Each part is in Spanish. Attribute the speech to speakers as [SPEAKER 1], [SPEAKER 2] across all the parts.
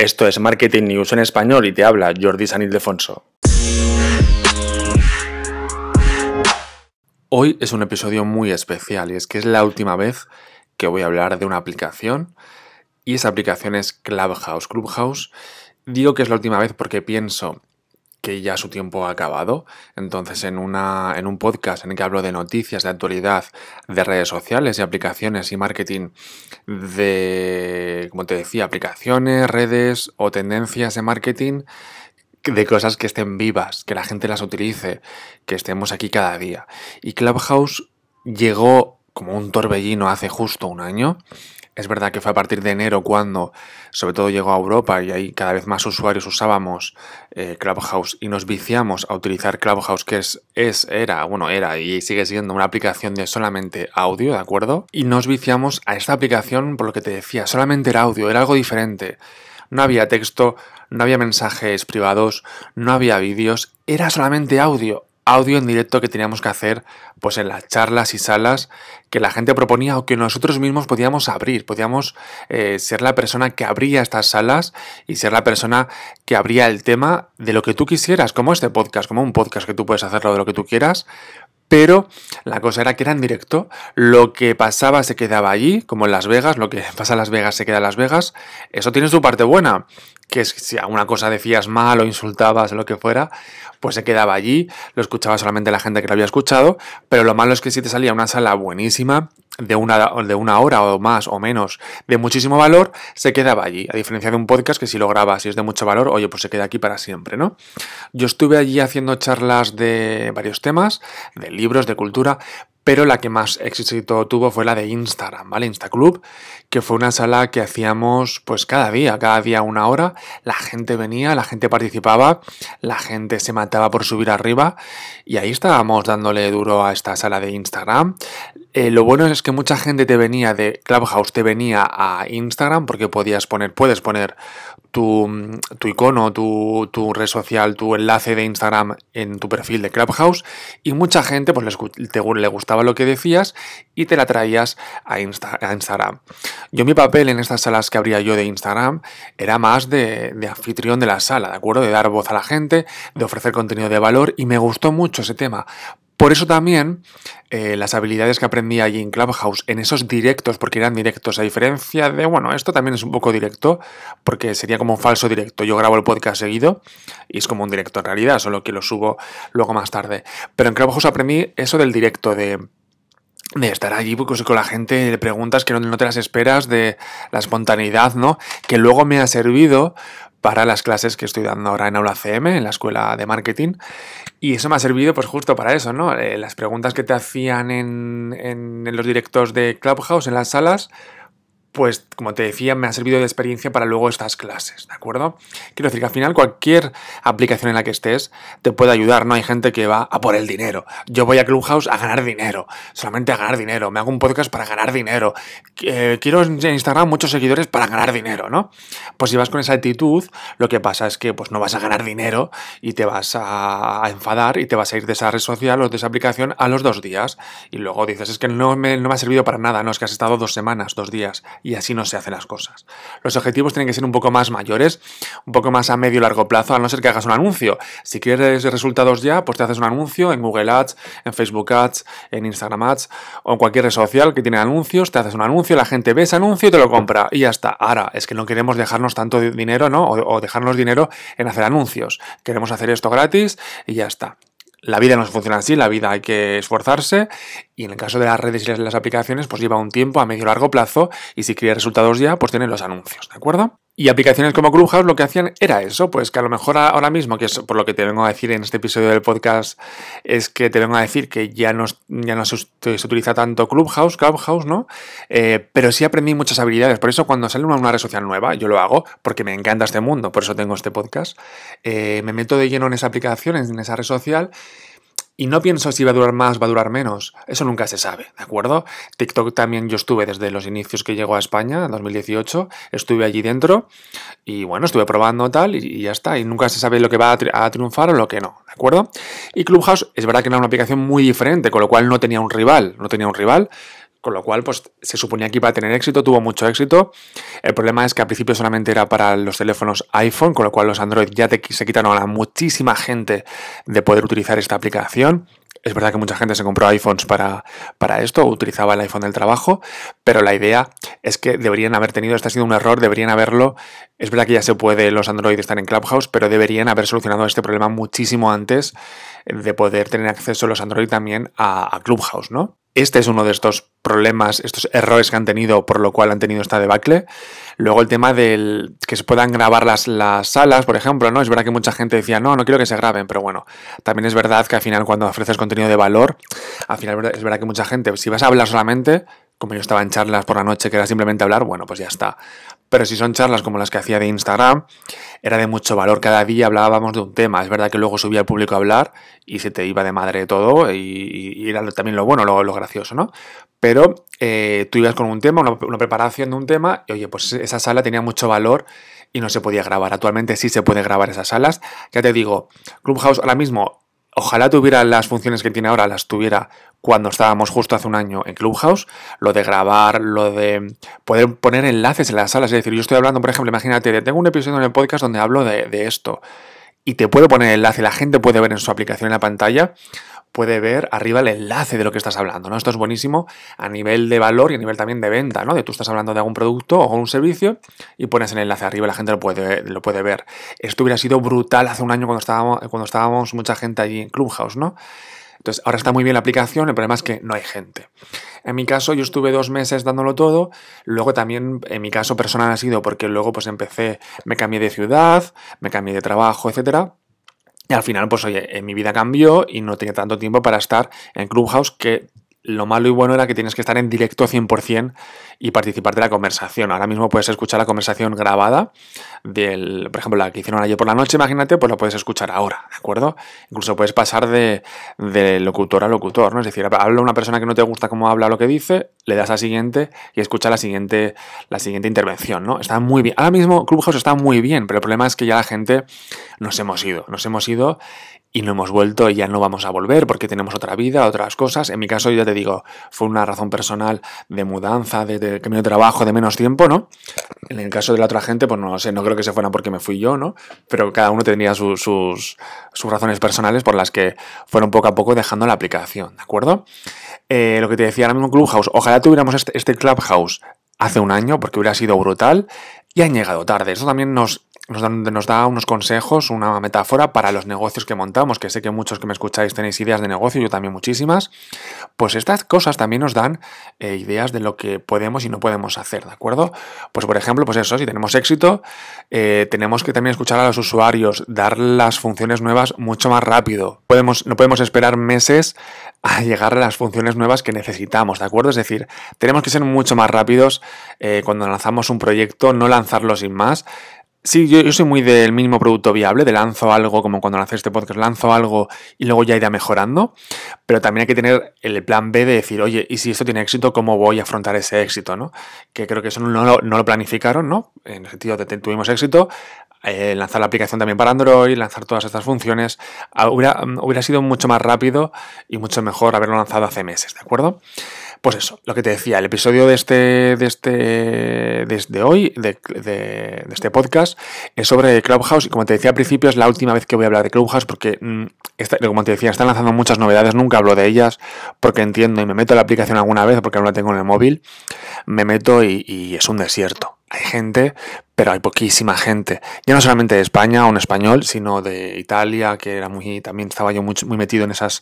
[SPEAKER 1] Esto es Marketing News en español y te habla Jordi San Ildefonso. Hoy es un episodio muy especial y es que es la última vez que voy a hablar de una aplicación y esa aplicación es Clubhouse. Clubhouse digo que es la última vez porque pienso que ya su tiempo ha acabado. Entonces, en, una, en un podcast en el que hablo de noticias, de actualidad, de redes sociales y aplicaciones y marketing de, como te decía, aplicaciones, redes o tendencias de marketing, de cosas que estén vivas, que la gente las utilice, que estemos aquí cada día. Y Clubhouse llegó como un torbellino hace justo un año es verdad que fue a partir de enero cuando sobre todo llegó a Europa y ahí cada vez más usuarios usábamos eh, Clubhouse y nos viciamos a utilizar Clubhouse que es, es, era, bueno, era y sigue siendo una aplicación de solamente audio, ¿de acuerdo? Y nos viciamos a esta aplicación por lo que te decía, solamente era audio, era algo diferente. No había texto, no había mensajes privados, no había vídeos, era solamente audio audio en directo que teníamos que hacer pues en las charlas y salas que la gente proponía o que nosotros mismos podíamos abrir, podíamos eh, ser la persona que abría estas salas y ser la persona que abría el tema de lo que tú quisieras, como este podcast, como un podcast que tú puedes hacerlo de lo que tú quieras, pero la cosa era que era en directo, lo que pasaba se quedaba allí, como en Las Vegas, lo que pasa en Las Vegas se queda en Las Vegas, eso tiene su parte buena, que si alguna cosa decías mal o insultabas lo que fuera, pues se quedaba allí, lo escuchaba solamente la gente que lo había escuchado, pero lo malo es que si te salía una sala buenísima, de una, de una hora o más o menos de muchísimo valor, se quedaba allí, a diferencia de un podcast que si lo grabas y es de mucho valor, oye, pues se queda aquí para siempre, ¿no? Yo estuve allí haciendo charlas de varios temas, de libros, de cultura, pero la que más éxito tuvo fue la de Instagram, ¿vale? Instaclub, que fue una sala que hacíamos pues cada día, cada día una hora, la gente venía, la gente participaba, la gente se mataba por subir arriba y ahí estábamos dándole duro a esta sala de Instagram. Eh, lo bueno es que mucha gente te venía de Clubhouse, te venía a Instagram porque podías poner, puedes poner tu, icono, tu, tu, red social, tu enlace de Instagram en tu perfil de Clubhouse y mucha gente pues le gustaba lo que decías y te la traías a, a, Instagram. Yo mi papel en estas salas que abría yo de Instagram era más de anfitrión de la sala, ¿de acuerdo? De dar voz a la gente, de ofrecer contenido de valor y me gustó mucho ese tema por eso también eh, las habilidades que aprendí allí en Clubhouse, en esos directos, porque eran directos, a diferencia de, bueno, esto también es un poco directo, porque sería como un falso directo. Yo grabo el podcast seguido y es como un directo en realidad, solo que lo subo luego más tarde. Pero en Clubhouse aprendí eso del directo, de de estar allí pues, con la gente, de preguntas que no, no, te las esperas, de la espontaneidad, ¿no? Que luego me ha servido para las clases que estoy dando ahora en Aula CM, en la escuela de marketing. Y eso me ha servido pues justo para eso, ¿no? Eh, las preguntas que te hacían en, en los directos de Clubhouse, en las salas, pues como te decía, me ha servido de experiencia para luego estas clases, ¿de acuerdo? Quiero decir que al final cualquier aplicación en la que estés te puede ayudar, ¿no? Hay gente que va a por el dinero. Yo voy a Clubhouse a ganar dinero, solamente a ganar dinero. Me hago un podcast para ganar dinero. Eh, quiero en Instagram muchos seguidores para ganar dinero, ¿no? Pues si vas con esa actitud, lo que pasa es que pues no vas a ganar dinero y te vas a, enfadar y te vas a ir de esa red social o de esa aplicación a los dos días. Y luego dices, es que no me, no me ha servido para nada, no, es que has estado dos semanas, dos días y así no se hacen las cosas. Los objetivos tienen que ser un poco más mayores, un poco más a medio y largo plazo, a no ser que hagas un anuncio. Si quieres resultados ya, pues te haces un anuncio en Google Ads, en Facebook Ads, en Instagram Ads o en cualquier red social que tiene anuncios, te haces un anuncio, la gente ve ese anuncio y te lo compra y ya está. Ahora, es que no queremos dejarnos tanto dinero, ¿no? O, o dejarnos dinero en hacer anuncios. Queremos hacer esto gratis y ya está. La vida no funciona así, la vida hay que esforzarse y en el caso de las redes y las aplicaciones pues lleva un tiempo a medio largo plazo y si quiere resultados ya pues tienen los anuncios, ¿de acuerdo? Y aplicaciones como Clubhouse lo que hacían era eso, pues que a lo mejor ahora mismo, que es por lo que te vengo a decir en este episodio del podcast, es que te vengo a decir que ya no, ya no se, utiliza tanto Clubhouse, Clubhouse, ¿no? Eh, pero sí aprendí muchas habilidades. Por eso cuando sale una, una, red social nueva, yo lo hago porque me encanta este mundo, por eso tengo este podcast. Eh, me meto de lleno en esa aplicación, en esa red social y no pienso si va a durar más, va a durar menos. Eso nunca se sabe, ¿de acuerdo? TikTok también yo estuve desde los inicios que llegó a España, en 2018. Estuve allí dentro y bueno, estuve probando tal y, ya está. Y nunca se sabe lo que va a, triunfar o lo que no, ¿de acuerdo? Y Clubhouse es verdad que era una aplicación muy diferente, con lo cual no tenía un rival. No tenía un rival Con lo cual, pues se suponía que iba a tener éxito, tuvo mucho éxito. El problema es que al principio solamente era para los teléfonos iPhone, con lo cual los Android ya se quitaron a muchísima gente de poder utilizar esta aplicación. Es verdad que mucha gente se compró iPhones para, para esto, utilizaba el iPhone del trabajo, pero la idea es que deberían haber tenido, este ha sido un error, deberían haberlo, es verdad que ya se puede, los Android están en Clubhouse, pero deberían haber solucionado este problema muchísimo antes de poder tener acceso los Android también a, a Clubhouse, ¿no? Este es uno de estos problemas, estos errores que han tenido, por lo cual han tenido esta debacle. Luego el tema del que se puedan grabar las, las salas, por ejemplo, ¿no? Es verdad que mucha gente decía, no, no quiero que se graben, pero bueno, también es verdad que al final cuando ofreces contenido de valor, al final es verdad que mucha gente, si vas a hablar solamente, como yo estaba en charlas por la noche que era simplemente hablar, bueno, pues ya está. Pero si son charlas como las que hacía de Instagram, era de mucho valor. Cada día hablábamos de un tema. Es verdad que luego subía al público a hablar y se te iba de madre todo y, era también lo bueno, lo, gracioso, ¿no? Pero eh, tú ibas con un tema, una, una, preparación de un tema y oye, pues esa sala tenía mucho valor y no se podía grabar. Actualmente sí se puede grabar esas salas. Ya te digo, Clubhouse ahora mismo Ojalá tuviera las funciones que tiene ahora, las tuviera cuando estábamos justo hace un año en Clubhouse, lo de grabar, lo de poder poner enlaces en las salas, es decir, yo estoy hablando, por ejemplo, imagínate, tengo un episodio en el podcast donde hablo de, de esto y te puedo poner enlace, la gente puede ver en su aplicación en la pantalla puede ver arriba el enlace de lo que estás hablando, ¿no? Esto es buenísimo a nivel de valor y a nivel también de venta, ¿no? De tú estás hablando de algún producto o un servicio y pones el enlace arriba y la gente lo puede, lo puede ver. Esto hubiera sido brutal hace un año cuando estábamos, cuando estábamos mucha gente allí en Clubhouse, ¿no? Entonces, ahora está muy bien la aplicación, el problema es que no hay gente. En mi caso, yo estuve dos meses dándolo todo, luego también, en mi caso personal ha sido porque luego pues empecé, me cambié de ciudad, me cambié de trabajo, etcétera, y al final, pues oye, en mi vida cambió y no tenía tanto tiempo para estar en Clubhouse que lo malo y bueno era que tienes que estar en directo 100% y participar de la conversación. Ahora mismo puedes escuchar la conversación grabada del, por ejemplo, la que hicieron ayer por la noche, imagínate, pues la puedes escuchar ahora, ¿de acuerdo? Incluso puedes pasar de, de locutor a locutor, ¿no? Es decir, habla una persona que no te gusta cómo habla lo que dice, le das a siguiente y escucha la siguiente, la siguiente intervención, ¿no? Está muy bien. Ahora mismo Clubhouse está muy bien, pero el problema es que ya la gente nos hemos ido, nos hemos ido y no hemos vuelto y ya no vamos a volver porque tenemos otra vida, otras cosas. En mi caso, ya te digo, fue una razón personal de mudanza, de, de cambio de trabajo, de menos tiempo, ¿no? En el caso de la otra gente, pues no sé, no creo que se fueran porque me fui yo, ¿no? Pero cada uno tenía sus, sus razones personales por las que fueron poco a poco dejando la aplicación, ¿de acuerdo? Eh, lo que te decía ahora mismo Clubhouse, ojalá tuviéramos este, este Clubhouse hace un año porque hubiera sido brutal y han llegado tarde. Eso también nos nos, nos da unos consejos, una metáfora para los negocios que montamos, que sé que muchos que me escucháis tenéis ideas de negocio, yo también muchísimas, pues estas cosas también nos dan eh, ideas de lo que podemos y no podemos hacer, ¿de acuerdo? Pues por ejemplo, pues eso, si tenemos éxito, eh, tenemos que también escuchar a los usuarios, dar las funciones nuevas mucho más rápido. Podemos, no podemos esperar meses a llegar a las funciones nuevas que necesitamos, ¿de acuerdo? Es decir, tenemos que ser mucho más rápidos eh, cuando lanzamos un proyecto, no lanzarlo sin más, Sí, yo, soy muy del mínimo producto viable, de lanzo algo, como cuando lanzé este podcast, lanzo algo y luego ya irá mejorando, pero también hay que tener el plan B de decir, oye, y si esto tiene éxito, ¿cómo voy a afrontar ese éxito? ¿no? Que creo que eso no, lo planificaron, ¿no? En el sentido de que tuvimos éxito, eh, lanzar la aplicación también para Android, lanzar todas estas funciones, ah, hubiera, hubiera sido mucho más rápido y mucho mejor haberlo lanzado hace meses, ¿de acuerdo? Pues eso, lo que te decía, el episodio de este, de este, desde hoy, de, de, de, este podcast, es sobre Clubhouse y como te decía al principio es la última vez que voy a hablar de Clubhouse porque, mm, esta, como te decía, están lanzando muchas novedades, nunca hablo de ellas porque entiendo y me meto en la aplicación alguna vez porque aún la tengo en el móvil, me meto y es un desierto. Hay gente, pero hay poquísima gente. Ya no solamente de España o en español, sino de Italia, que era muy, también estaba yo muy, muy metido en esas,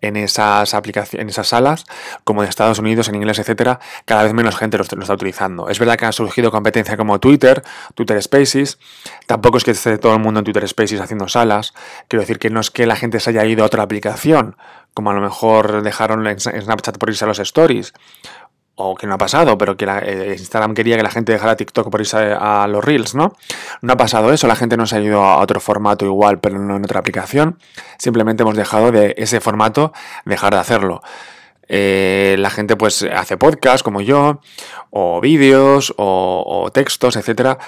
[SPEAKER 1] en esas aplicaciones, en esas salas, como de Estados Unidos, en inglés, etcétera, cada vez menos gente lo, está utilizando. Es verdad que ha surgido competencia como Twitter, Twitter Spaces. Tampoco es que esté todo el mundo en Twitter Spaces haciendo salas. Quiero decir que no es que la gente se haya ido a otra aplicación, como a lo mejor dejaron en Snapchat por irse a los stories o que no ha pasado, pero que eh, Instagram quería que la gente dejara TikTok por irse a, los Reels, ¿no? No ha pasado eso, la gente no se ha ido a otro formato igual, pero no en otra aplicación. Simplemente hemos dejado de ese formato dejar de hacerlo. Eh, la gente pues hace podcast como yo, o vídeos, o, textos, etcétera,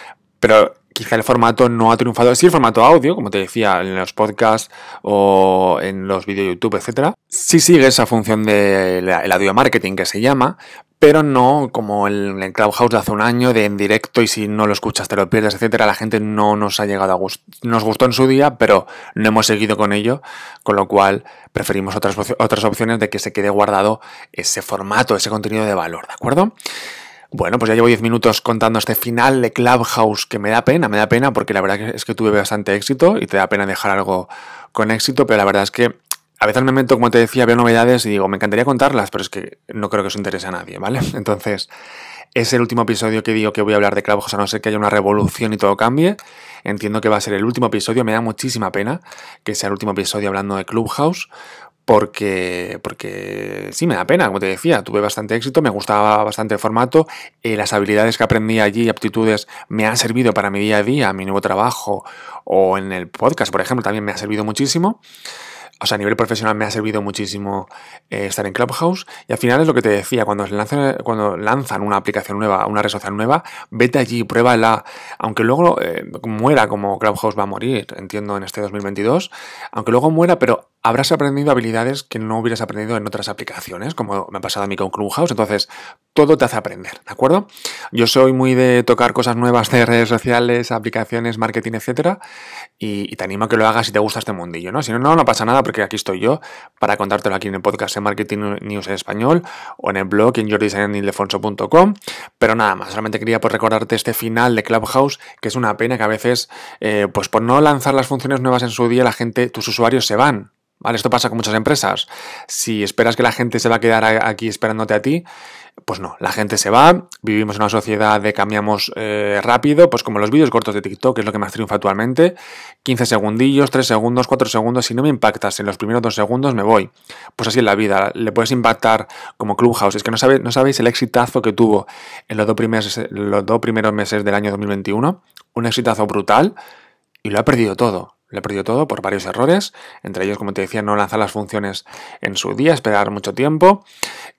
[SPEAKER 1] pero quizá el formato no ha triunfado. Sí, el formato audio, como te decía, en los podcasts o en los vídeos de YouTube, etcétera. Sí sigue esa función del audio marketing que se llama, pero no como el, el Clubhouse de hace un año, de en directo y si no lo escuchas te lo pierdes, etcétera. La gente no nos ha llegado a gustar. Nos gustó en su día, pero no hemos seguido con ello, con lo cual preferimos otras, otras opciones de que se quede guardado ese formato, ese contenido de valor, ¿de acuerdo? Bueno, pues ya llevo 10 minutos contando este final de Clubhouse que me da pena, me da pena porque la verdad es que tuve bastante éxito y te da pena dejar algo con éxito, pero la verdad es que a veces me meto, como te decía, veo novedades y digo, me encantaría contarlas, pero es que no creo que eso interese a nadie, ¿vale? Entonces, es el último episodio que digo que voy a hablar de Clubhouse, a no ser que haya una revolución y todo cambie. Entiendo que va a ser el último episodio, me da muchísima pena que sea el último episodio hablando de Clubhouse, porque, porque sí, me da pena, como te decía, tuve bastante éxito, me gustaba bastante el formato, eh, las habilidades que aprendí allí, aptitudes, me han servido para mi día a día, mi nuevo trabajo o en el podcast, por ejemplo, también me ha servido muchísimo o sea, a nivel profesional me ha servido muchísimo eh, estar en Clubhouse. Y al final es lo que te decía, cuando lanzan, cuando lanzan una aplicación nueva, una red social nueva, vete allí, pruébala. Aunque luego eh, muera como Clubhouse va a morir, entiendo, en este 2022. Aunque luego muera, pero habrás aprendido habilidades que no hubieras aprendido en otras aplicaciones, como me ha pasado a mí con Clubhouse. Entonces, todo te hace aprender, ¿de acuerdo? Yo soy muy de tocar cosas nuevas de redes sociales, aplicaciones, marketing, etcétera, y, te animo a que lo hagas si te gusta este mundillo, ¿no? Si no, no, no pasa nada porque aquí estoy yo para contártelo aquí en el podcast en Marketing News en español o en el blog en jordisanilefonso.com. Pero nada más, solamente quería pues, recordarte este final de Clubhouse, que es una pena que a veces, eh, pues por no lanzar las funciones nuevas en su día, la gente, tus usuarios se van. Esto pasa con muchas empresas. Si esperas que la gente se va a quedar aquí esperándote a ti, pues no, la gente se va, vivimos en una sociedad de cambiamos eh, rápido, pues como los vídeos cortos de TikTok, que es lo que más triunfa actualmente, 15 segundillos, 3 segundos, 4 segundos, si no me impactas en los primeros 2 segundos me voy. Pues así en la vida, le puedes impactar como Clubhouse, es que no, sabéis el exitazo que tuvo en los dos primeros meses del año 2021, un exitazo brutal, y lo ha perdido todo. Lo he perdido todo por varios errores, entre ellos, como te decía, no lanzar las funciones en su día, esperar mucho tiempo,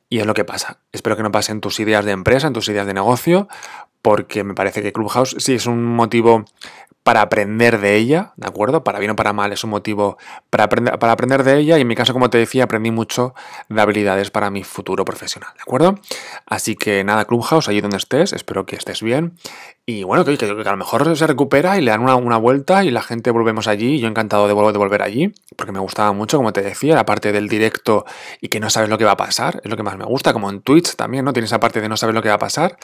[SPEAKER 1] y es lo que pasa. Espero que no pasen tus ideas de empresa, en tus ideas de negocio, porque me parece que Clubhouse sí es un motivo para aprender de ella, ¿de acuerdo? Para bien o para mal, es un motivo para aprender, para aprender de ella y en mi caso, como te decía, aprendí mucho de habilidades para mi futuro profesional, ¿de acuerdo? Así que nada, Clubhouse, allí donde estés, espero que estés bien y bueno, que, a lo mejor se recupera y le dan una, vuelta y la gente volvemos allí, yo encantado de, de volver allí, porque me gustaba mucho, como te decía, la parte del directo y que no sabes lo que va a pasar, es lo que más me gusta, como en Twitch también, ¿no? Tienes esa parte de no saber lo que va a pasar.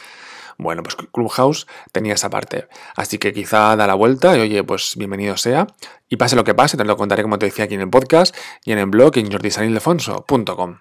[SPEAKER 1] Bueno, pues Clubhouse tenía esa parte. Así que quizá da la vuelta y oye, pues bienvenido sea. Y pase lo que pase, te lo contaré como te decía aquí en el podcast y en el blog en jordisanildefonso.com.